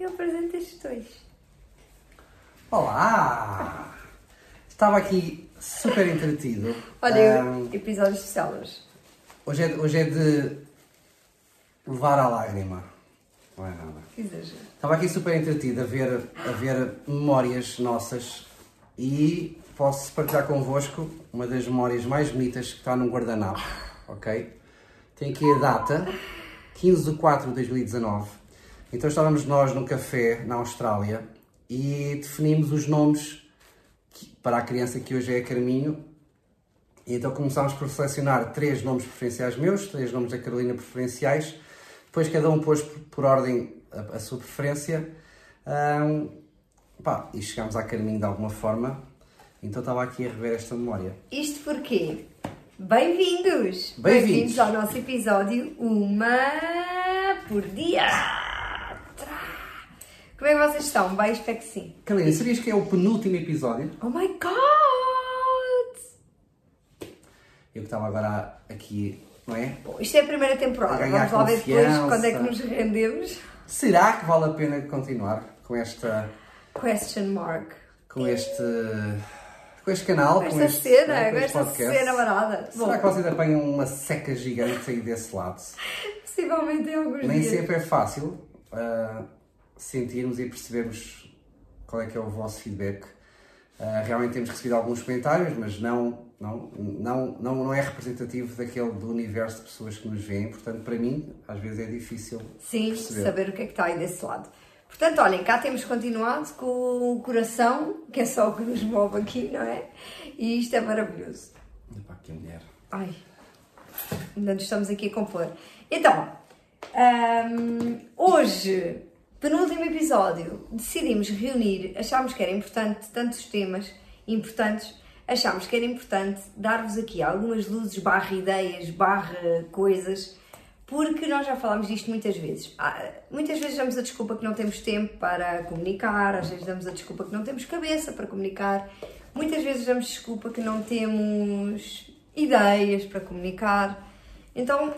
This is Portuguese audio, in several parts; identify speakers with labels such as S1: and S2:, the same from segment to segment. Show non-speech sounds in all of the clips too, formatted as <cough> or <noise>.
S1: Eu apresento estes dois.
S2: Olá! Estava aqui super entretido.
S1: Olha,
S2: Ahm,
S1: episódio especial hoje.
S2: hoje, é, hoje é de levar à lágrima. Não é nada.
S1: Que exagero.
S2: Estava aqui super entretido a ver, a ver memórias nossas e posso partilhar convosco uma das memórias mais bonitas que está num guardanapo, ok? Tem aqui a data, 15 de 4 de 2019. Então estávamos nós num café na Austrália e definimos os nomes para a criança que hoje é a Carminho. E então começámos por selecionar três nomes preferenciais meus, três nomes da Carolina preferenciais. Depois cada um pôs por, ordem a, a sua preferência. Ahm, pá, e chegámos à Carminho de alguma forma. Então estava aqui a rever esta memória.
S1: Isto porquê? Bem-vindos!
S2: Bem-vindos.
S1: ao nosso episódio Uma por Dia! Como é que vocês estão? Bem, espero que sim.
S2: Carolina, sabias que é o penúltimo episódio?
S1: Oh my god!
S2: Eu que estava agora aqui, não é?
S1: Bom, isto é a primeira temporada.
S2: A
S1: Vamos lá ver depois quando é que nos rendemos.
S2: Será que vale a pena continuar com esta,
S1: Question mark.
S2: com este, com este canal,
S1: Com
S2: com
S1: esta
S2: este,
S1: cena,
S2: né,
S1: com
S2: este
S1: esta
S2: podcast?
S1: cena barada. Bom,
S2: Será que vocês apanham uma seca gigante aí desse lado? <laughs>
S1: possivelmente em alguns
S2: Nem
S1: dias.
S2: sempre é fácil ah, sentirmos e percebermos qual é que é o vosso feedback. Ah, realmente temos recebido alguns comentários, mas não, não, não, não, não é representativo daquele do universo de pessoas que nos veem. Portanto, para mim, às vezes é difícil
S1: Sim,
S2: perceber.
S1: saber o que é que está aí desse lado. Portanto, olhem, cá temos continuado com o coração, que é só o que nos move aqui, não é? E isto é maravilhoso.
S2: Epá, que mulher.
S1: Ai, ainda nos estamos aqui a compor. Então, hum, hoje, penúltimo episódio, decidimos reunir, achámos que era importante, tantos temas importantes, achámos que era importante dar-vos aqui algumas luzes, barra ideias, barra coisas, porque nós já falámos disto muitas vezes. Ah, Muitas vezes damos a desculpa que não temos tempo para comunicar, às vezes damos a desculpa que não temos cabeça para comunicar, muitas vezes damos desculpa que não temos ideias para comunicar. Então,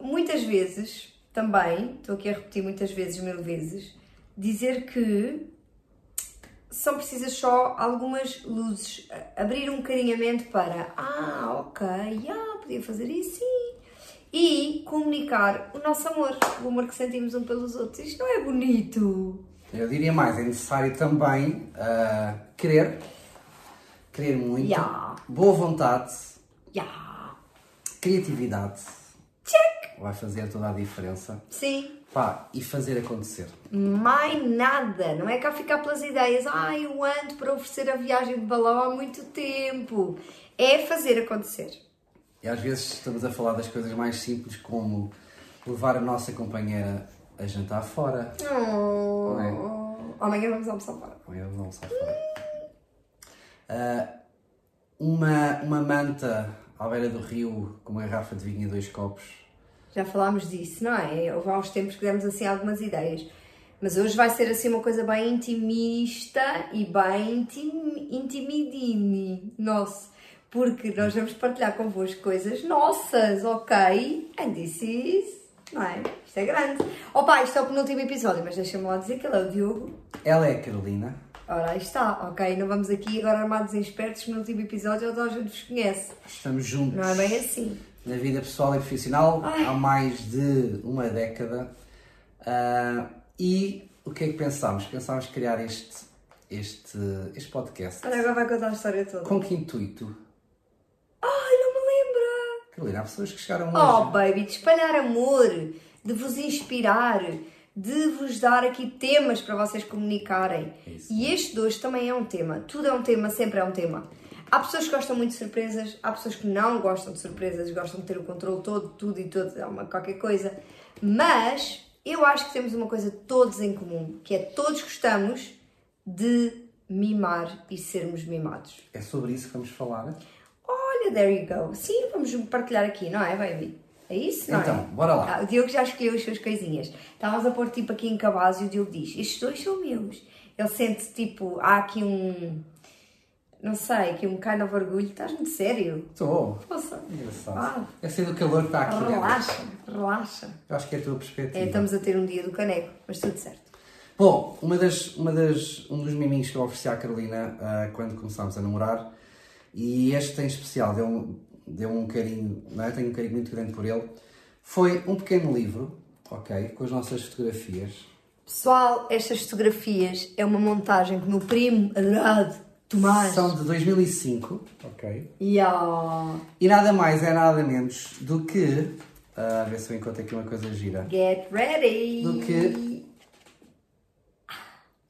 S1: muitas vezes, também, estou aqui a repetir muitas vezes, mil vezes, dizer que são precisas só algumas luzes, abrir um bocadinho a mente para ah, ok, ah, podia fazer isso, sim. E comunicar o nosso amor, o amor que sentimos um pelos outros. Isto não é bonito?
S2: Eu diria mais, é necessário também ah, querer, querer muito,
S1: Ya.
S2: boa vontade,
S1: Yeah.
S2: criatividade. Vai fazer toda a diferença.
S1: Sim,
S2: Pá, e fazer acontecer.
S1: mais nada. Não é cá ficar pelas ideias. Ah, eu ando para oferecer a viagem de balão há muito tempo. É fazer acontecer.
S2: E às vezes estamos a falar das coisas mais simples, como levar a nossa companheira a jantar fora.
S1: Oh.
S2: Não é?
S1: Amanhã vamos almoçar fora.
S2: Eu não almoçar fora. Ah, uma, uma manta à beira do rio com uma garrafa de vinho e dois copos.
S1: Já falámos disso, não é? Houve há uns tempos que demos assim algumas ideias. Mas hoje vai ser assim uma coisa bem intimista e bem intim, intimidini. Nossa. Porque nós vamos partilhar convosco coisas nossas, ok? And this is. Não é? Isto é grande. Opa, isto é o penúltimo episódio, mas deixa-me lá dizer que ele é o Diogo.
S2: Ela é a Carolina.
S1: Ora, aí está, ok? Não vamos aqui agora armados em espertos no último episódio toda a gente vos conhece.
S2: Estamos juntos
S1: Não é bem assim.
S2: Na vida pessoal e profissional
S1: Ai.
S2: há mais de uma década. Ah, e o que é que pensámos? Pensámos criar este, este, este podcast.
S1: Olha, agora vai contar a história toda.
S2: Com que intuito?
S1: Ai, não me lembra!
S2: Carolina, há pessoas que chegaram
S1: Oh,
S2: hoje.
S1: baby, de espalhar amor, de vos inspirar, de vos dar aqui temas para vocês comunicarem.
S2: É isso.
S1: E este de hoje também é um tema. Tudo é um tema, sempre é um tema. Há pessoas que gostam muito de surpresas, há pessoas que não gostam de surpresas, gostam de ter o controle todo, tudo e todo, é uma qualquer coisa. Mas eu acho que temos uma coisa todos em comum, que é todos gostamos de mimar e sermos mimados.
S2: É sobre isso que vamos falar.
S1: Olha, there you go. Sim, vamos partilhar aqui, não é, baby? É isso, não
S2: Então,
S1: é?
S2: bora lá.
S1: Ah, o Diogo já escolheu as suas coisinhas. Estávamos a pôr tipo aqui em cabaz e o Diogo diz: Estes dois são meus. Ele sente tipo, há aqui um. Não sei, aqui um kind of orgulho. Estás muito sério?
S2: Estou.
S1: Poxa.
S2: Engraçado.
S1: Ah.
S2: É ser do calor que está aqui.
S1: Relaxa, relaxa.
S2: Eu acho que é a tua perspectiva.
S1: É, estamos a ter um dia do caneco, mas tudo certo.
S2: Bom, uma das, uma das, um dos miminhos que eu ofereci à Carolina ah, quando começámos a namorar, e este em especial deu, deu um carinho, não é? tenho um carinho muito grande por ele, foi um pequeno livro, ok? Com as nossas fotografias.
S1: Pessoal, estas fotografias é uma montagem que o meu primo adorado, Tomás.
S2: São de 2005, ok?
S1: Yeah.
S2: E nada mais é nada menos do que. ah, a ver se eu encontro aqui uma coisa gira.
S1: Get ready!
S2: Do que-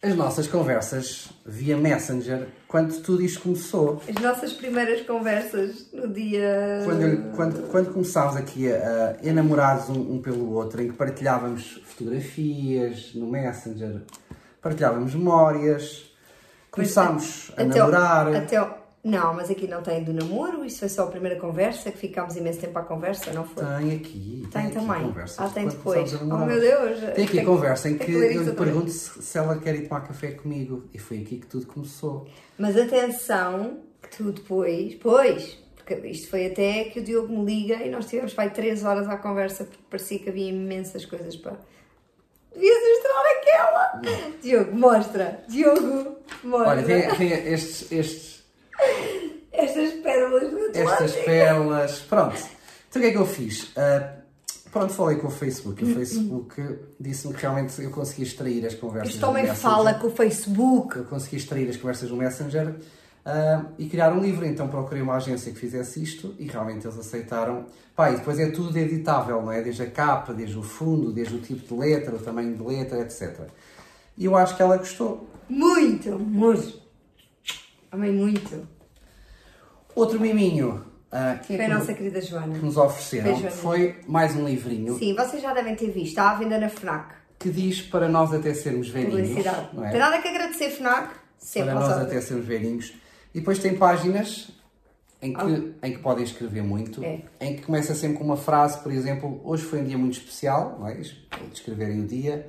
S2: As nossas conversas via Messenger quando tudo isto começou.
S1: As nossas primeiras conversas no dia.
S2: Quando, quando, quando começámos aqui a, a enamorados um, um pelo outro, em que partilhávamos fotografias no Messenger, partilhávamos memórias, começámos a
S1: Até
S2: namorar.
S1: Até ao- Não, mas aqui não tem do namoro, isso foi só a primeira conversa, que ficámos imenso tempo à conversa, não foi?
S2: Tem aqui.
S1: Tem
S2: aqui
S1: também.
S2: conversas
S1: Ah, tem depois. Oh meu Deus!
S2: Tem aqui
S1: Tenho-
S2: conversa em que
S1: ler
S2: eu lhe pergunto se, se ela quer ir tomar café comigo. E foi aqui que tudo começou.
S1: Mas atenção, que tu depois, pois, porque isto foi até que o Diogo me liga e nós tivemos vai três horas à conversa porque parecia que havia imensas coisas para. Devias mostrar aquela! Diogo, mostra! Diogo, mostra!
S2: Olha, tem, tem estes, estes,
S1: Estas pérolas do
S2: estas pérolas. Pronto. Então o que é que eu fiz? Ah, pronto, falei com o Facebook. O Facebook disse-me que realmente eu consegui extrair as conversas
S1: homem
S2: Messenger.
S1: fala com o Facebook.
S2: eu consegui extrair as conversas do Messenger ah, e criar um livro. Então procurei uma agência que fizesse isto e realmente eles aceitaram. Pá, e depois é tudo editável, não é? Desde a capa, desde o fundo, desde o tipo de letra, o tamanho de letra, etc. E eu acho que ela gostou.
S1: Muito, muito. Amei muito.
S2: Outro miminho ah, que,
S1: Foi a nossa querida Joana.
S2: que nos ofereceram
S1: Foi,
S2: foi mais um livrinho
S1: Sim, vocês já devem ter visto. Está à venda na FNAC.
S2: que diz para nós até sermos velhinhos.
S1: Publicidade.
S2: Não é?
S1: Tem nada que agradecer, FNAC. Sempre
S2: para nós até sermos velhinhos. E depois tem páginas em que, em que podem escrever muito,
S1: Ah. É.
S2: em que começa sempre com uma frase, por exemplo, hoje foi um dia muito especial, não é? descreverem o dia,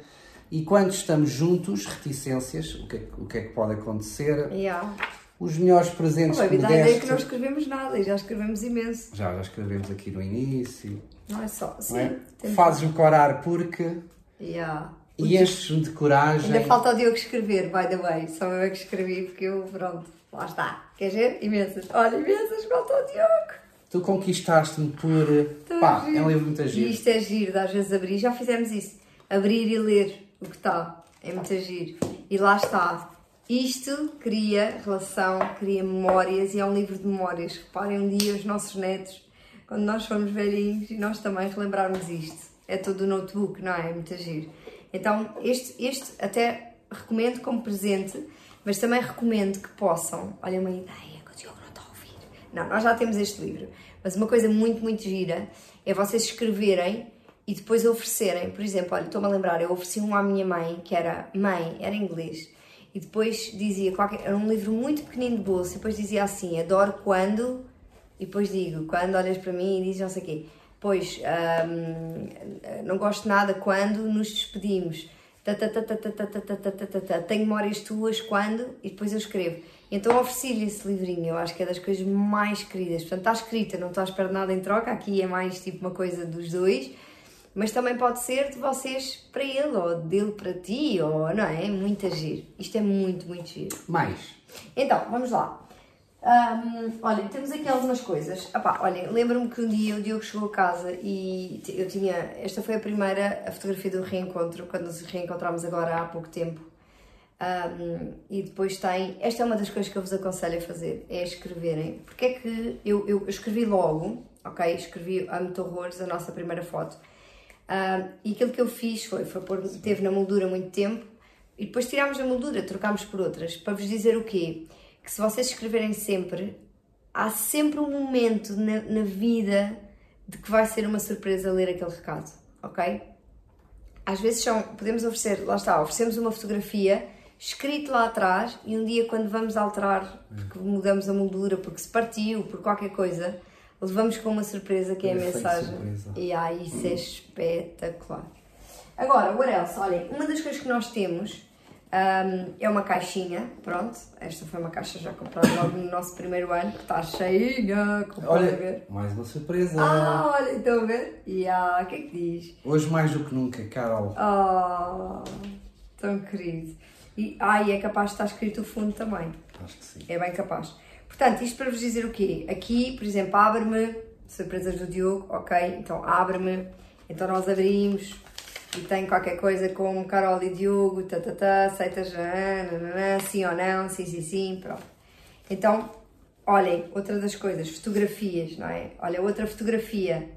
S2: e quando estamos juntos, reticências, o que é, que- o que, é que pode acontecer,
S1: Yeah.
S2: os melhores presentes que me
S1: dá a ideia
S2: deste.
S1: que não escrevemos nada e já escrevemos imenso.
S2: Já, já escrevemos aqui no início,
S1: Não é só. Sim.
S2: é? Fazes-me corar porque,
S1: Yeah.
S2: e enches-me de coragem.
S1: Ainda falta o Diogo escrever, by the way. Só eu é que escrevi porque eu, pronto, lá está. Quer ver? Imensas. Olha, imensas, falta o Diogo.
S2: Tu conquistaste-me por.
S1: Tão
S2: Pá,
S1: giro.
S2: é um livro muito
S1: E
S2: giro.
S1: isto é giro, de às vezes abrir. Já fizemos isso. Abrir e ler o que está. É muito giro. E lá está. Isto cria relação, cria memórias e é um livro de memórias. Reparem um dia os nossos netos, quando nós formos velhinhos e nós também relembrarmos isto. É todo o notebook, não é? É muito giro. Então, este, este até recomendo como presente, mas também recomendo que possam. Olha, uma ideia que o Diogo não está a ouvir. Não, nós já temos este livro, mas uma coisa muito, muito gira é vocês escreverem e depois oferecerem. Por exemplo, olha, estou-me a lembrar, eu ofereci um à minha mãe que era mãe, era inglês, e depois dizia qualquer. Era um livro muito pequenino de bolso, e depois dizia assim: adoro quando. E depois digo, quando olhas para mim e dizes não sei o quê. Pois, hum, não gosto nada quando nos despedimos. Tenho memórias tuas quando? E depois eu escrevo. Então ofereci-lhe esse livrinho, eu acho que é das coisas mais queridas. Portanto, está escrita, não estou à espera de nada em troca, aqui é mais tipo uma coisa dos dois, mas também pode ser de vocês para ele, ou dele para ti, ou não é? é muito agir Isto é muito, muito giro.
S2: Mais.
S1: Então, vamos lá. Hum, olha, temos aqui algumas coisas. Epá, olha, lembro-me que um dia o Diogo chegou a casa e eu tinha. Esta foi a primeira a fotografia do reencontro, quando nos reencontramos agora há pouco tempo. Hum, e depois tem. Esta é uma das coisas que eu vos aconselho a fazer: é escreverem. Porque é que eu, eu escrevi logo, ok? Escrevi Amo-te Horrores, a nossa primeira foto. Hum, e aquilo que eu fiz foi, foi pôr, teve na moldura muito tempo e depois tirámos a moldura, trocámos por outras. Para vos dizer o quê? Que se vocês escreverem sempre, há sempre um momento na, na vida de que vai ser uma surpresa ler aquele recado, ok? Às vezes são, podemos oferecer, lá está, oferecemos uma fotografia escrito lá atrás e um dia quando vamos alterar, porque mudamos a moldura, porque se partiu, por qualquer coisa, levamos com uma surpresa que é a
S2: efeito
S1: mensagem.
S2: surpresa.
S1: E aí isso é espetacular. Agora, what else? Olhem, uma das coisas que nós temos ahm, é uma caixinha, pronto. Esta foi uma caixa já comprada logo no nosso primeiro ano, que está cheinha, podem ver.
S2: Olha, mais uma surpresa.
S1: Ah, olha, estão a ver? E ah, o que é que diz?
S2: Hoje mais do que nunca, Carol.
S1: Oh, tão querido. E, ah, e é capaz de estar escrito o fundo também.
S2: Acho que sim.
S1: É bem capaz. Portanto, isto para vos dizer o quê? Aqui, por exemplo, abre-me, surpresas do Diogo, ok? Então abre-me, então nós abrimos e tem qualquer coisa como Carol e Diogo, tá, tá, tá, aceitas, nananã, sim ou não, sim, sim, sim, pronto. Então, olhem, outra das coisas, fotografias, não é? Olha, outra fotografia.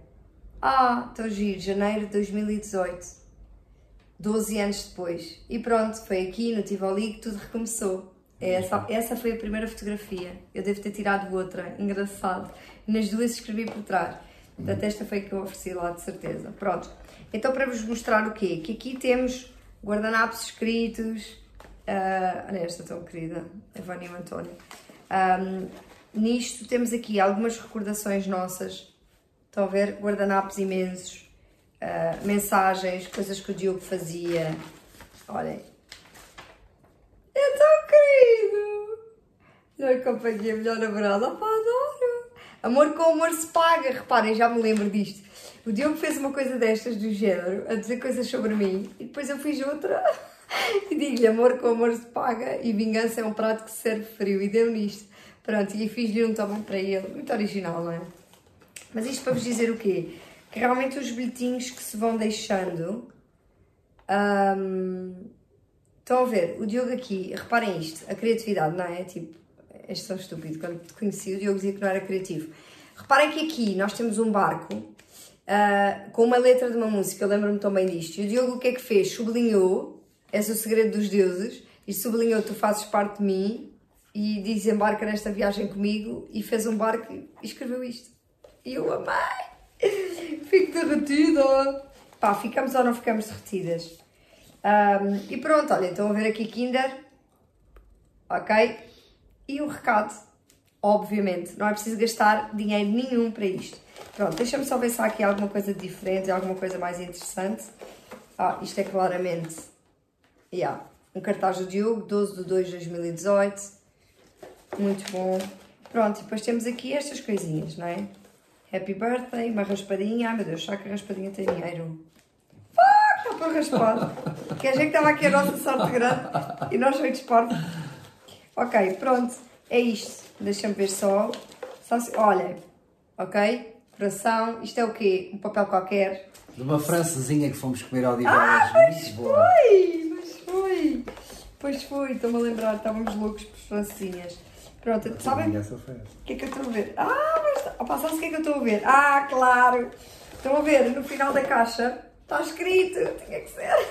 S1: Ah, estou giro, janeiro de 2018. 12 anos depois. E pronto, foi aqui no Tivoli que tudo recomeçou. Essa, essa foi a primeira fotografia. Eu devo ter tirado outra, engraçado. Nas duas escrevi por trás. Portanto, esta foi a que eu ofereci lá, de certeza. Pronto. Então, para vos mostrar o quê? Que aqui temos guardanapos escritos. Uh, olha esta tão querida, Evânia António. Um, nisto temos aqui algumas recordações nossas. Estão a ver? Guardanapos imensos. Uh, mensagens, coisas que o Diogo fazia. Olhem. É tão querido! Melhor companhia, melhor namorada. Opa, adoro! Amor com amor se paga. Reparem, já me lembro disto. O Diogo fez uma coisa destas do género, a dizer coisas sobre mim, e depois eu fiz outra. <laughs> E digo-lhe, amor com amor se paga e vingança é um prato que se serve frio. E deu nisto. Pronto, e fiz-lhe um também para ele. Muito original, não é? Mas isto para vos dizer o quê? Que realmente os bilhetinhos que se vão deixando. Hum, estão a ver? O Diogo aqui, reparem isto, a criatividade, não é? Tipo, és tão estúpido. Quando te conheci, o Diogo dizia que não era criativo. Reparem que aqui nós temos um barco uh, com uma letra de uma música, eu lembro-me também disto. E o Diogo o que é que fez? Sublinhou, és o segredo dos deuses, e sublinhou, tu fazes parte de mim, e diz embarca nesta viagem comigo, e fez um barco e escreveu isto. E eu amei! Fico derretida! Pá, ficamos ou não ficamos derretidas? Um, e pronto, olha, estão a ver aqui Kinder, ok? E o recado, obviamente, não é preciso gastar dinheiro nenhum para isto. Pronto, deixa-me só há aqui alguma coisa diferente, alguma coisa mais interessante. Ah, isto é claramente yeah, um cartaz do Diogo, 12 de 2 de 2018. Muito bom. Pronto, e depois temos aqui estas coisinhas, não é? Happy birthday, uma raspadinha. Ai meu Deus, só que a raspadinha tem dinheiro. Fuck, está para raspar. Quer dizer que estava aqui a nossa sorte grande e nós feitos parte. Ok, pronto, é isto. Deixa-me ver só. só se... Olha, ok? Coração, isto é o quê? Um papel qualquer.
S2: De uma francesinha que fomos comer ao
S1: Ah, pois foi! Pois foi! Pois foi, estou-me a lembrar, estávamos loucos por francesinhas. Pronto, sabem? O que é que eu estou a ver? Ah, mas opa, sabes o que é que eu estou a ver? Ah, claro! Estão a ver, no final da caixa está escrito, tinha que ser.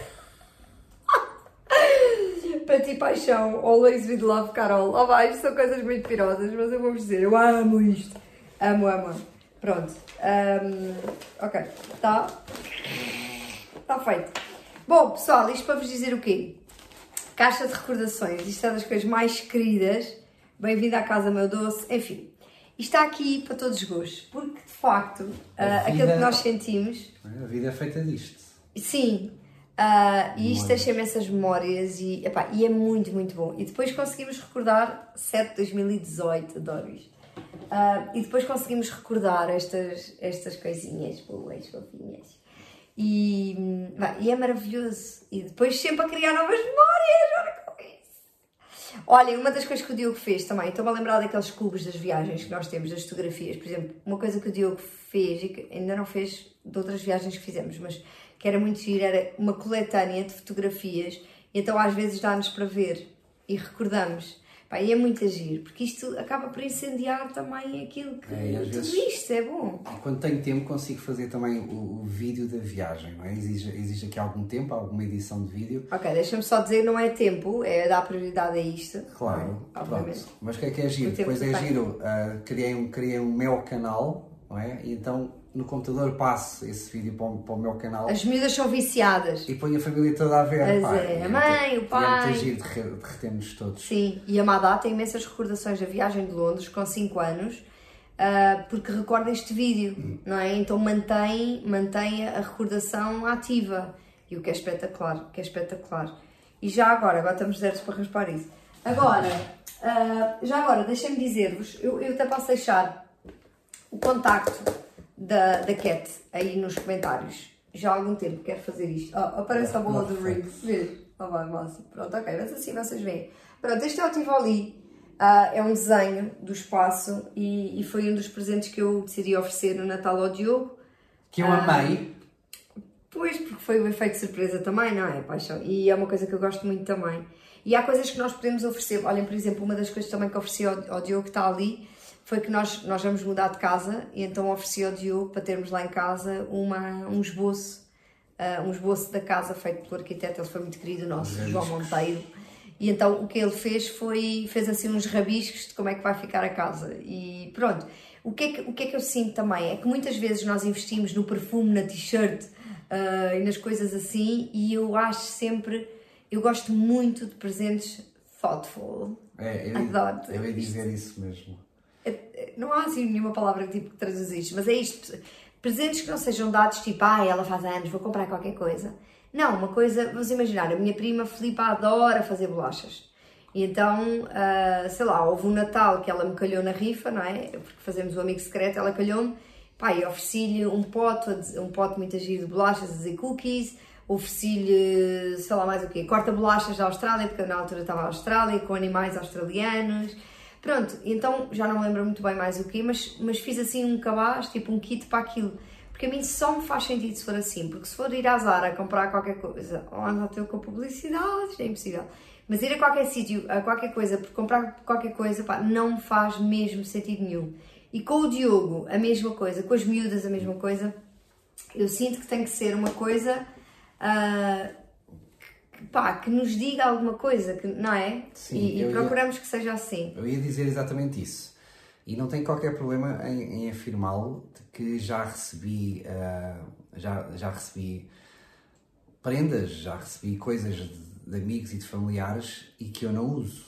S1: Para ti, paixão, always with love, Carol. Oh, vai, isto são coisas muito pirosas, mas eu vou-vos dizer, eu amo isto. Amo, amo. Pronto. Um, ok, está. Está feito. Bom, pessoal, isto para vos dizer o quê? Caixa de recordações. Isto é das coisas mais queridas. Bem-vindo à casa, meu doce. Enfim, isto está aqui para todos os gostos, porque de facto, uh, aquilo que nós sentimos.
S2: A vida é feita disto.
S1: Sim, uh, e isto deixa imensas memórias e, epá, e é muito, muito bom. E depois conseguimos recordar 7 de 2018, adoro isto. Uh, e depois conseguimos recordar estas, estas coisinhas boas, fofinhas. E, bah, e é maravilhoso. E depois sempre a criar novas memórias, olha com isso. Olha, uma das coisas que o Diogo fez também, estou-me a lembrar daqueles clubes das viagens que nós temos, das fotografias, por exemplo, uma coisa que o Diogo fez e que ainda não fez de outras viagens que fizemos, mas que era muito giro, era uma coletânea de fotografias, e então às vezes dá-nos para ver e recordamos. Pá, e é muito agir, porque isto acaba por incendiar também aquilo que.
S2: É,
S1: tudo
S2: vezes-
S1: isto é bom.
S2: Quando tenho tempo consigo fazer também o, o vídeo da viagem, não é? Exige, exige aqui algum tempo, alguma edição de vídeo.
S1: Ok, deixa-me só dizer, não é tempo, é dar prioridade a isto.
S2: Claro,
S1: Obviamente.
S2: pronto. Mas o que é que é giro? Depois é
S1: tem.
S2: giro, ah, criei, um, criei um meu canal, não é? E então no computador passo esse vídeo para o, para o meu canal
S1: As miúdas são viciadas.
S2: e ponho a família toda a ver.
S1: Pois
S2: pá,
S1: é, a mãe,
S2: muito-
S1: o pai.
S2: E é muito giro de, re- de retermos todos.
S1: Sim, e a Madá tem imensas recordações da viagem de Londres com 5 anos, ah, porque recorda este vídeo, não é? Então mantém, mantém a recordação ativa. E o que é espetacular, o que é espetacular. E já agora, agora estamos certos para raspar isso. Agora, ah, já agora, deixem-me dizer-vos, eu, eu até posso deixar o contacto da, da Cat aí nos comentários. Já há algum tempo quero fazer isto. Oh, aparece a bola do Riggs, vês? Tá bem, máximo. Pronto, ok, mas assim vocês veem. Pronto, este é o Tivoli. Uh, é um desenho do espaço e, e, foi um dos presentes que eu decidi oferecer no Natal ao Diogo.
S2: Que eu amei.
S1: Uh, pois, porque foi um efeito surpresa também, não é, paixão? E é uma coisa que eu gosto muito também. E há coisas que nós podemos oferecer. Olhem, por exemplo, uma das coisas também que ofereci ao, ao Diogo que está ali foi que nós, nós vamos mudar de casa e então ofereci ao Diogo para termos lá em casa uma, um esboço, uh, um esboço da casa feito pelo arquiteto, ele foi muito querido nosso, João Monteiro e então o que ele fez foi, fez assim uns rabiscos de como é que vai ficar a casa. E pronto, o que é que, o que, é que eu sinto também é que muitas vezes nós investimos no perfume, na t-shirt uh, e nas coisas assim, e eu acho sempre, eu gosto muito de presentes thoughtful.
S2: É, eu, Adoro. Eu ia dizer isso mesmo.
S1: É, é, não há assim nenhuma palavra tipo que traduz isto, mas é isto. Presentes que não sejam dados tipo, ah, ela faz anos, vou comprar qualquer coisa não, uma coisa, vamos imaginar, a minha prima Filipa adora fazer bolachas. E então, uh, sei lá, houve um Natal que ela me calhou na rifa, não é? Porque fazemos o amigo secreto, ela calhou-me, pá, e ofereci-lhe um pote, um pote muito giro de bolachas e cookies, ofereci-lhe, sei lá mais o quê, corta-bolachas da Austrália, porque eu na altura estava na Austrália, com animais australianos. Pronto, então já não me lembro muito bem mais o quê, mas, mas fiz assim um cabaz, tipo um kit para aquilo. Porque a mim só me faz sentido se for assim, porque se for ir à Zara comprar qualquer coisa, ou anda ter com publicidade, é impossível. Mas ir a qualquer sítio, a qualquer coisa, por comprar qualquer coisa, pá, não faz mesmo sentido nenhum. E com o Diogo, a mesma coisa, com as miúdas, a mesma coisa. Eu sinto que tem que ser uma coisa uh, pá, que nos diga alguma coisa, que, não é? Sim, e, e procuramos ia, que seja assim.
S2: Eu ia dizer exatamente isso. E não tenho qualquer problema em, em afirmá-lo que já recebi, uh, já, já recebi prendas, já recebi coisas de, de, amigos e de familiares e que eu não uso,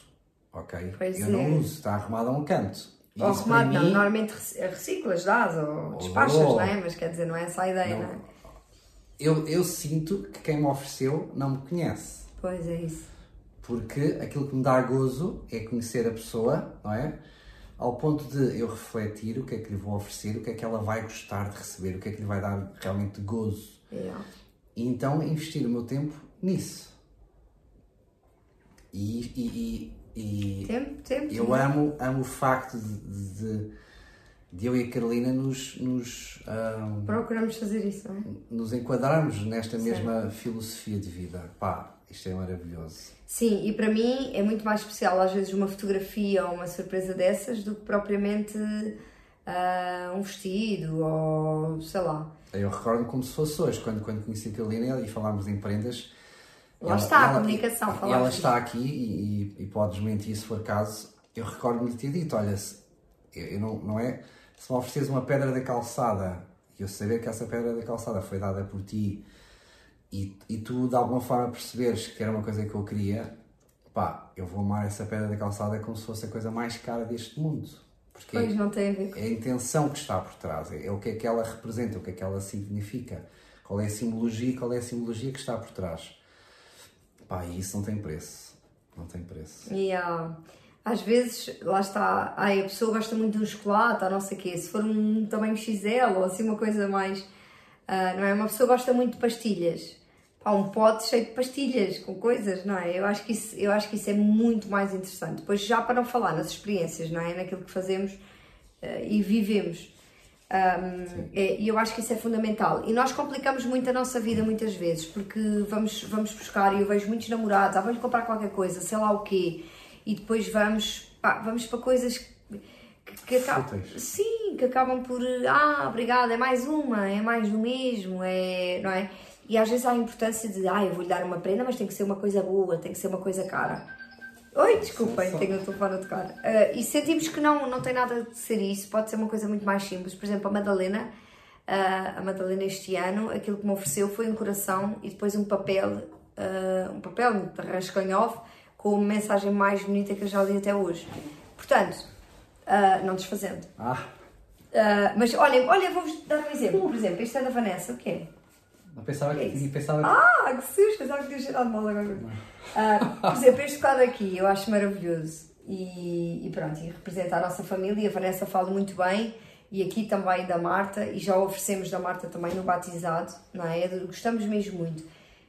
S2: ok? Pois eu é. não uso, está arrumado a um canto.
S1: ou arrumado, não, mim, normalmente reciclas, dás ou despachas, não é? Mas quer dizer, não é essa a ideia, não, não é?
S2: Eu, eu sinto que quem me ofereceu não me conhece.
S1: Pois é isso.
S2: Porque aquilo que me dá gozo é conhecer a pessoa, não é? ao ponto de eu refletir o que é que lhe vou oferecer, o que é que ela vai gostar de receber, o que é que lhe vai dar realmente gozo.
S1: Yeah.
S2: E então investir o meu tempo nisso. E,
S1: e, e, e tempo, tempo,
S2: eu amo, amo o facto de, de, de eu e a Carolina nos, nos
S1: um, procuramos fazer isso, não é?
S2: Nos enquadrarmos nesta mesma filosofia de vida. Pá, isto é maravilhoso.
S1: Sim, e para mim é muito mais especial às vezes uma fotografia ou uma surpresa dessas do que propriamente uh, um vestido ou sei lá.
S2: Eu recordo como se fosse hoje, quando, quando conheci a Carolina e falámos em prendas.
S1: Lá ela, está ela, a comunicação,
S2: E ela está aqui e, e, e podes mentir se for caso. Eu recordo-me de ter dito: olha, eu, eu não, não é. Se me ofereces uma pedra da calçada e eu saber que essa pedra da calçada foi dada por ti e, e tu de alguma forma perceberes que era uma coisa que eu queria, pá, eu vou amar essa pedra da calçada como se fosse a coisa mais cara deste mundo.
S1: Porque pois não tem a ver.
S2: É a intenção que está por trás, é, é o que é que ela representa, o que é que ela significa, qual é a simbologia, qual é a simbologia que está por trás. Pá, e isso não tem preço. Não tem preço.
S1: E uh, às vezes, lá está, ai, a pessoa gosta muito de um chocolate ou não sei o quê, se for um tamanho XL ou assim uma coisa mais. Uh, não é? Uma pessoa gosta muito de pastilhas pá, um pote cheio de pastilhas, com coisas, não é? Eu acho, que isso, eu acho que isso é muito mais interessante. Depois, já para não falar nas experiências, não é? Naquilo que fazemos uh, e vivemos. Um, é, e eu acho que isso é fundamental. E nós complicamos muito a nossa vida muitas vezes, porque vamos, vamos buscar, e eu vejo muitos namorados, ah, vamos comprar qualquer coisa, sei lá o quê, e depois vamos, pá, vamos para coisas que, que acabam. Sim, que acabam por. Ah, obrigada, é mais uma, é mais do mesmo, é, não é? E às vezes há a importância de, ah, eu vou-lhe dar uma prenda, mas tem que ser uma coisa boa, tem que ser uma coisa cara. Oi, desculpem, tenho o telefone a tocar. Uh, e sentimos que não, não tem nada de ser isso, pode ser uma coisa muito mais simples. Por exemplo, a Madalena, uh, a Madalena este ano, aquilo que me ofereceu foi um coração e depois um papel, uh, um papel de rascanhofe com a mensagem mais bonita que eu já li até hoje. Portanto, não desfazendo.
S2: Ah.
S1: mas olhem, olha, vou-vos dar um exemplo. Por exemplo, isto é da Vanessa, o quê?
S2: Não pensava que, que pensava que...
S1: Ah, que susto! Pensava que tinha cheirado mal agora. Uh, por exemplo, este quadro aqui eu acho maravilhoso. E, e, pronto, e representa a nossa família. A Vanessa fala muito bem. E aqui também da Marta. E já oferecemos da Marta também no batizado, não é? Gostamos mesmo muito.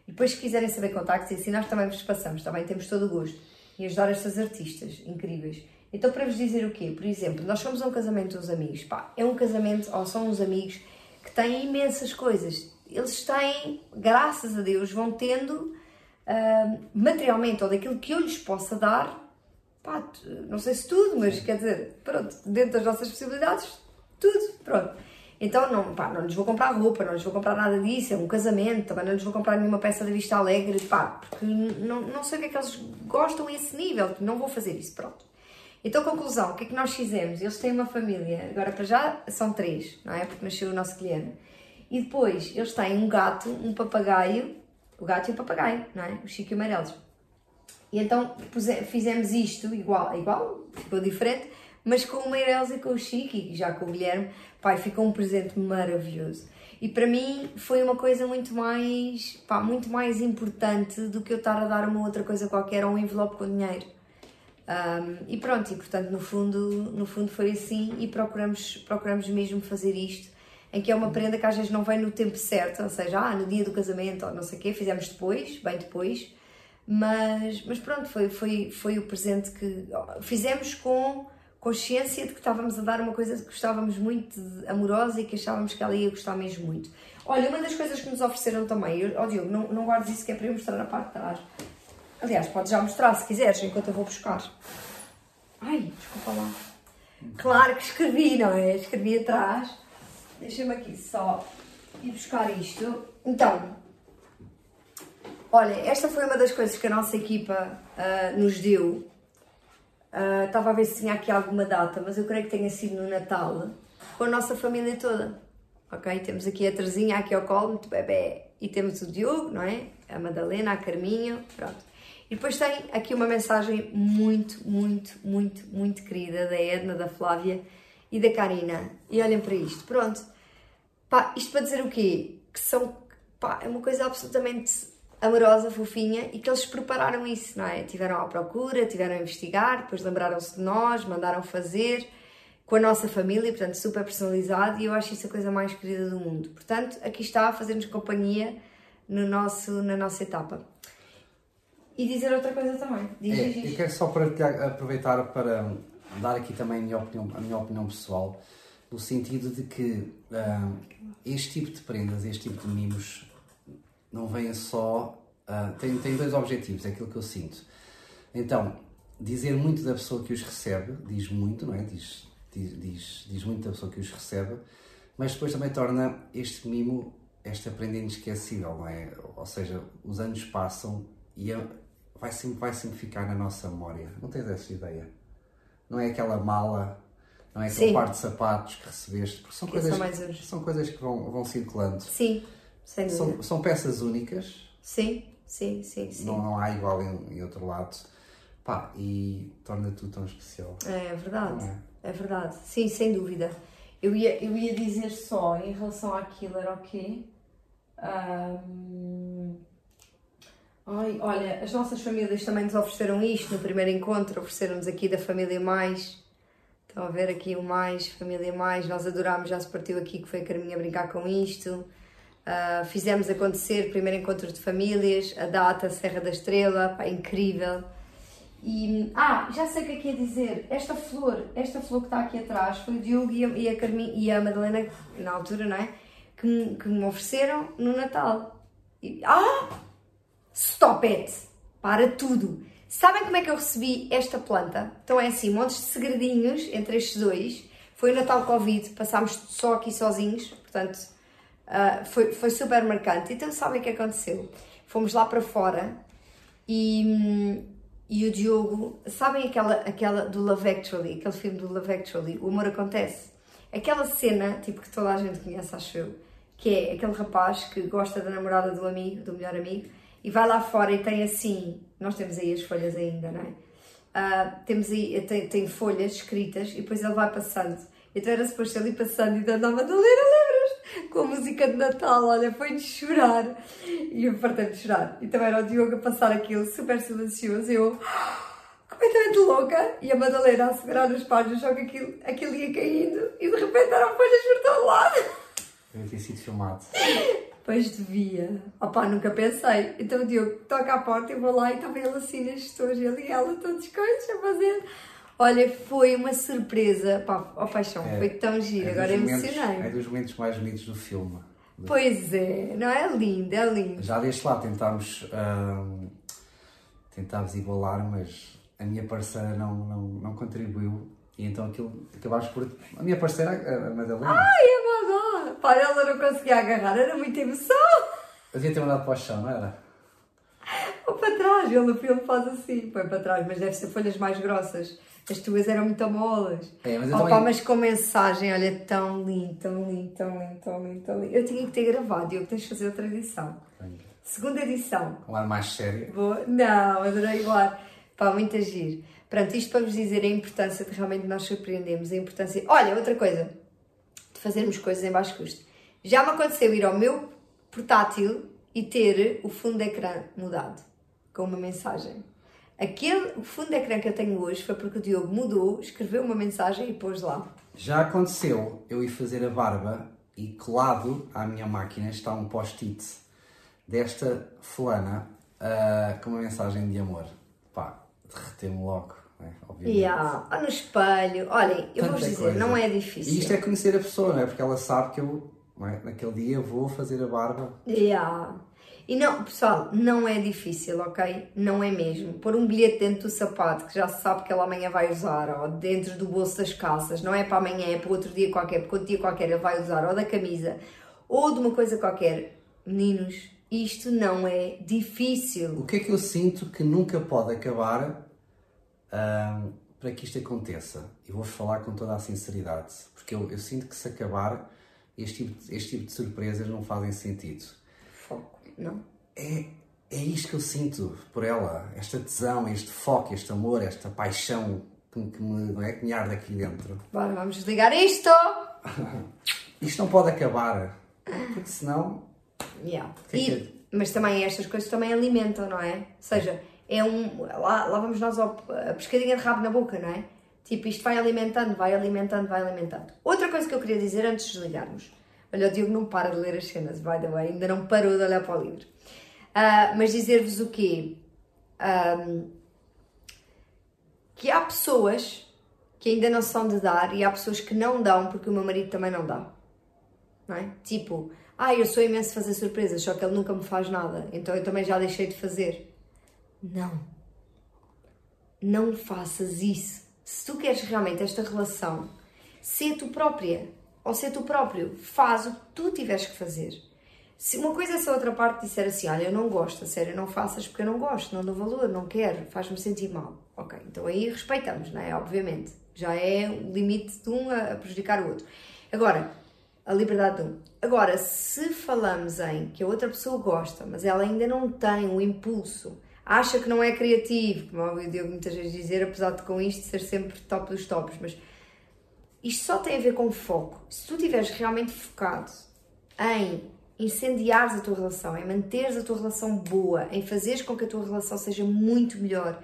S1: E depois, se quiserem saber contactos, e assim nós também vos passamos, também temos todo o gosto em ajudar estas artistas incríveis. Então, para vos dizer o quê? Por exemplo, nós somos um casamento dos amigos. Pá, é um casamento, ou são uns amigos que têm imensas coisas. Eles têm, graças a Deus, vão tendo uh, materialmente, ou daquilo que eu lhes possa dar, pá, não sei se tudo, mas quer dizer, pronto, dentro das nossas possibilidades, tudo, pronto. Então, não, pá, não lhes vou comprar roupa, não lhes vou comprar nada disso, é um casamento, também não lhes vou comprar nenhuma peça de vista alegre, pá, porque não, não sei o que é que eles gostam a esse nível, não vou fazer isso, pronto. Então, conclusão, o que é que nós fizemos? Eles têm uma família, agora para já são três, não é? Porque nasceu o nosso cliente. E depois, eles têm um gato, um papagaio, o gato e o papagaio, não é? O Chico e o Amarelos. E então fizemos isto igual, igual, ficou diferente, mas com o Meireles e com o Chico e já com o Guilherme, pai, ficou um presente maravilhoso. E para mim foi uma coisa muito mais, pá, muito mais importante do que eu estar a dar uma outra coisa qualquer ou um envelope com dinheiro. Um, e pronto, e portanto no fundo, no fundo foi assim e procuramos, procuramos mesmo fazer isto, em que é uma prenda que às vezes não vem no tempo certo, ou seja, ah, no dia do casamento ou não sei o quê, fizemos depois, bem depois, mas, mas pronto, foi, foi, foi o presente que fizemos com consciência de que estávamos a dar uma coisa que gostávamos muito, amorosa e que achávamos que ela ia gostar mesmo muito. Olha, uma das coisas que nos ofereceram também, ó oh Diogo, não, não guardes isso que é para eu mostrar na parte de trás. Aliás, podes já mostrar se quiseres, enquanto eu vou buscar. Ai, desculpa lá. Claro que escrevi, não é? Escrevi atrás. Deixa-me aqui só ir buscar isto. Então, olha, esta foi uma das coisas que a nossa equipa uh, nos deu. Uh, estava a ver se tinha aqui alguma data, mas eu creio que tenha sido no Natal, com a nossa família toda. Ok? Temos aqui a Terezinha aqui ao colo, muito bebê. E temos o Diogo, não é? A Madalena, a Carminho, pronto. E depois tem aqui uma mensagem muito, muito, muito, muito querida da Edna, da Flávia e da Karina. E olhem para isto, pronto. Pá, isto para dizer o quê? Que são, pá, é uma coisa absolutamente amorosa, fofinha e que eles prepararam isso, não é? Tiveram à procura, tiveram a investigar, depois lembraram-se de nós, mandaram fazer com a nossa família, portanto, super personalizado e eu acho isso a coisa mais querida do mundo. Portanto, aqui está a fazer-nos companhia no nosso, na nossa etapa. E dizer outra coisa também. Diz, é, diz,
S2: Eu quero só para aproveitar para dar aqui também a minha opinião, a minha opinião pessoal, no sentido de que uh, este tipo de prendas, este tipo de mimos, não vêm só. Uh, tem, tem dois objetivos, é aquilo que eu sinto. Então, dizer muito da pessoa que os recebe, diz muito, não é? Diz, diz, diz, diz muito da pessoa que os recebe, mas depois também torna este mimo, esta prenda inesquecível, não é? Ou seja, os anos passam e vai sempre, vai sempre ficar na nossa memória. Não tens essa ideia? Não é aquela mala, não é aquele Sim. par de sapatos que recebeste, porque são, que coisas, são, são, coisas que vão, vão circulando.
S1: Sim, sem
S2: São, são peças únicas.
S1: Sim, sim, sim. sim.
S2: Não, não há igual em, em outro lado. Pá, e torna tudo tão especial.
S1: É, é verdade, é? é? verdade. Sim, sem dúvida. Eu ia, eu ia dizer só em relação àquilo, era o quê? Um Ai, olha, as nossas famílias também nos ofereceram isto no primeiro encontro, ofereceram-nos aqui da família mais. Estão a ver aqui o mais, família mais, nós adorámos, já se partiu aqui que foi a Carminha brincar com isto. Uh, fizemos acontecer primeiro encontro de famílias, a data Serra da Estrela, pá, incrível. E, ah, já sei o que é que ia dizer. Esta flor, esta flor que está aqui atrás, foi o Diogo e a, e a, e a Madalena, na altura, não é? Que, que me ofereceram no Natal. E, ah! Stop it! Para tudo! Sabem como é que eu recebi esta planta? Então é assim, montes de segredinhos entre estes dois. Foi o Natal Covid, passámos só aqui sozinhos, portanto uh, foi, foi super marcante. Então sabem o que aconteceu? Fomos lá para fora e, e o Diogo, sabem aquela, aquela do Love Actually, aquele filme do Love Actually, O Amor Acontece? Aquela cena, tipo que toda a gente conhece, acho eu, que é aquele rapaz que gosta da namorada do amigo, do melhor amigo, e vai lá fora e tem assim, nós temos aí as folhas ainda, não é? Uh, temos aí, tem, tem, folhas escritas e depois ele vai passando. Então era suposto ele ir passando e dando a Madalena, lembras? Com a música de Natal, olha, foi de chorar. E eu partei de chorar. E também era o Diogo a passar aquilo super silencioso. Eu, completamente louca. E a Madalena a segurar as páginas, só que aquilo, aquilo ia caindo. E de repente eram folhas por todo lado.
S2: Deve ter sido filmado.
S1: Pois devia. Opá, nunca pensei. Então o Diogo toca à porta, eu vou lá e estava ele assim nas gestores, ele e ela, todos coisas a fazer. Olha, foi uma surpresa. Pá, ó paixão,
S2: É,
S1: foi tão giro,
S2: É
S1: agora
S2: momentos-
S1: emocionei.
S2: É dos momentos mais bonitos do filme.
S1: Pois é, não é lindo, é lindo.
S2: Já desde lá tentámos, ahm, tentámos igualar, mas a minha parceira não, não, não contribuiu. E então aquilo acabámos por. A minha parceira, a a Madalena,
S1: Ai, é verdade. Pá, ela não conseguia agarrar, era muita emoção.
S2: devia ter mandado para o chão, não era?
S1: Ou para trás, ele no filme faz assim, põe para trás, mas deve ser folhas mais grossas. As tuas eram muito molas.
S2: É, mas eu
S1: Opa,
S2: também-
S1: mas com mensagem, olha, tão lindo, tão lindo, tão lindo, tão lindo, tão lindo. Eu tinha que ter gravado, Diogo, tens de fazer outra edição. Segunda edição.
S2: Um ar mais sério.
S1: Vou... Não, adorei o ar. Pá, muito agir. Pronto, isto para vos dizer a importância de realmente nós surpreendemos, a importância... Olha, outra coisa, de fazermos coisas em baixo custo. Já me aconteceu ir ao meu portátil e ter o fundo de ecrã mudado, com uma mensagem. Aquele o fundo de ecrã que eu tenho hoje foi porque o Diogo mudou, escreveu uma mensagem e pôs lá.
S2: Já aconteceu eu ir fazer a barba e colado à minha máquina está um post-it desta fulana ah, com uma mensagem de amor. Pá, derreteu-me logo, né? obviamente.
S1: Yeah. Ah, no espelho. Olhem, eu
S2: Tanta
S1: dizer,
S2: coisa.
S1: não é
S2: E
S1: difícil.
S2: isto é conhecer a pessoa, não é? Porque ela sabe que eu, é? naquele dia, vou fazer a barba.
S1: Yeah. E não, pessoal, não é difícil, ok? Não é mesmo. Pôr um bilhete dentro do sapato que já se sabe que ela amanhã vai usar, ou dentro do bolso das calças, não é para amanhã, é para outro dia qualquer, porque outro dia qualquer ele vai usar, ou da camisa, ou de uma coisa qualquer. Meninos, isto não é difícil.
S2: O que é que eu sinto que nunca pode acabar para que isto aconteça? E vou-vos falar com toda a sinceridade, porque eu, eu sinto que se acabar, este tipo, de- este tipo de surpresas não fazem sentido.
S1: Foco, não?
S2: É, é isto que eu sinto por ela, esta tesão, este foco, este amor, esta paixão que, que me, não é, que me arde aqui dentro.
S1: Bora, vamos desligar isto! <laughs>
S2: Isto não pode acabar, porque senão
S1: Yeah.
S2: Que é
S1: E-
S2: que
S1: Mas também estas coisas também alimentam, não é? Ou seja, é um. Lá, lá vamos nós ao, a pescadinha de rabo na boca, não é? Tipo, isto vai alimentando, vai alimentando, vai alimentando. Outra coisa que eu queria dizer antes de desligarmos. Olha, o Diogo não para de ler as cenas, by the way, ainda não parou de olhar para o livro. Ah, mas dizer-vos o quê? Ahm, que há pessoas que ainda não são de dar e há pessoas que não dão porque o meu marido também não dá não é? Tipo, ah, eu sou imenso fazer surpresas, só que ele nunca me faz nada, então eu também já deixei de fazer. Não. Não faças isso. Se tu queres realmente esta relação, ser tu própria, ou ser tu próprio, faz o que tu tiveres que fazer. Se uma coisa é se a outra parte disser assim, olha, eu não gosto, a sério, não faças porque eu não gosto, não dou valor, não quero, faz-me sentir mal. Ok, então aí respeitamos, não é? Obviamente. Já é o limite de um a prejudicar o outro. Agora, a liberdade de um. Agora, se falamos em que a outra pessoa gosta, mas ela ainda não tem o impulso, acha que não é criativo, como eu ouvi o Diogo muitas vezes dizer, apesar de com isto ser sempre top dos tops, mas isto só tem a ver com foco. Se tu estiveres realmente focado em incendiares a tua relação, em manteres a tua relação boa, em fazeres com que a tua relação seja muito melhor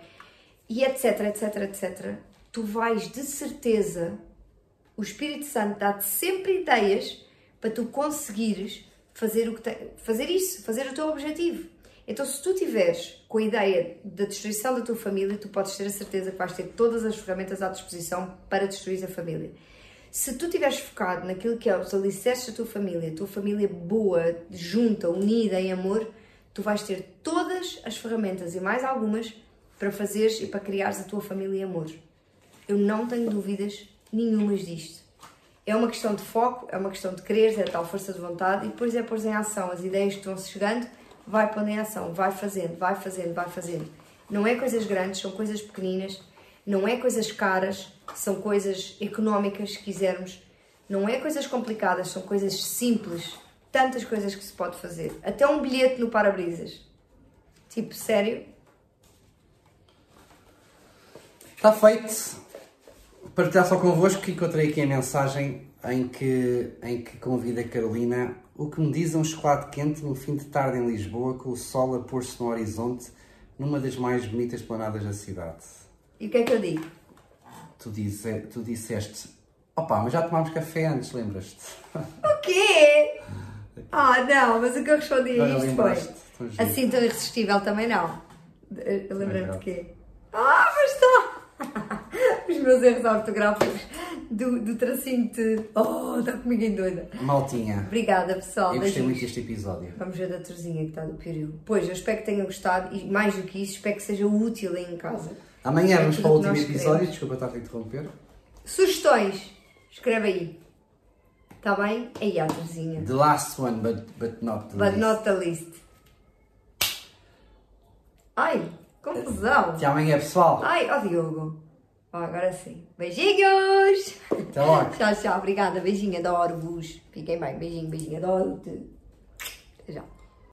S1: e etc, etc, etc, tu vais de certeza, o Espírito Santo dá-te sempre ideias para tu conseguires fazer, o que te- fazer isso, fazer o teu objetivo. Então, se tu tiveres com a ideia da destruição da tua família, tu podes ter a certeza que vais ter todas as ferramentas à disposição para destruir a família. Se tu estiveres focado naquilo que é os alicerces da tua família, a tua família boa, junta, unida em amor, tu vais ter todas as ferramentas e mais algumas para fazeres e para criares a tua família em amor. Eu não tenho dúvidas nenhumas disto. É uma questão de foco, é uma questão de querer, é a tal força de vontade e depois é pôr em ação as ideias que estão-se chegando, vai pondo em ação, vai fazendo, vai fazendo, vai fazendo. Não é coisas grandes, são coisas pequeninas, não é coisas caras, são coisas económicas, se quisermos. Não é coisas complicadas, são coisas simples. Tantas coisas que se pode fazer. Até um bilhete no para-brisas. Tipo, sério?
S2: Está feito. Partilhar só convosco que encontrei aqui a mensagem em que, em que convida a Carolina. O que me diz é um chocolate quente num fim de tarde em Lisboa, com o sol a pôr-se no horizonte, numa das mais bonitas planadas da cidade.
S1: E o que é que eu digo?
S2: Tu, dize, tu disseste, opa, mas já tomámos café antes, lembras-te? <laughs>
S1: O quê? Ah, não, mas o que eu respondi a isto foi. Assim tão irresistível também não. Lembrei-me
S2: Legal.
S1: de quê? Ah, mas está! <laughs> Os meus erros ortográficos do, do tracinho de. Oh, está comigo em doida.
S2: Maltinha,
S1: Obrigada, pessoal.
S2: eu gostei
S1: Beijinhos.
S2: muito deste episódio.
S1: Vamos ver da Terezinha que está do período. Pois, eu espero que tenham gostado e mais do que isso, espero que seja útil aí em casa.
S2: Amanhã
S1: É
S2: vamos
S1: tudo
S2: para o
S1: que
S2: último
S1: nós
S2: episódio,
S1: queremos.
S2: desculpa estar a interromper.
S1: Sugestões, escreve aí. Está bem? Aí há, Terezinha.
S2: The last one, but, but not the
S1: But
S2: least.
S1: not the least. Ai, confusão.
S2: Até amanhã, pessoal.
S1: Ai, ó Diogo. Ó, agora sim. Beijinhos!
S2: Até logo. <laughs>
S1: Tchau, tchau. Obrigada. Beijinho, adoro-vos. Fiquem bem. Beijinho, beijinho. Adoro-te. Já.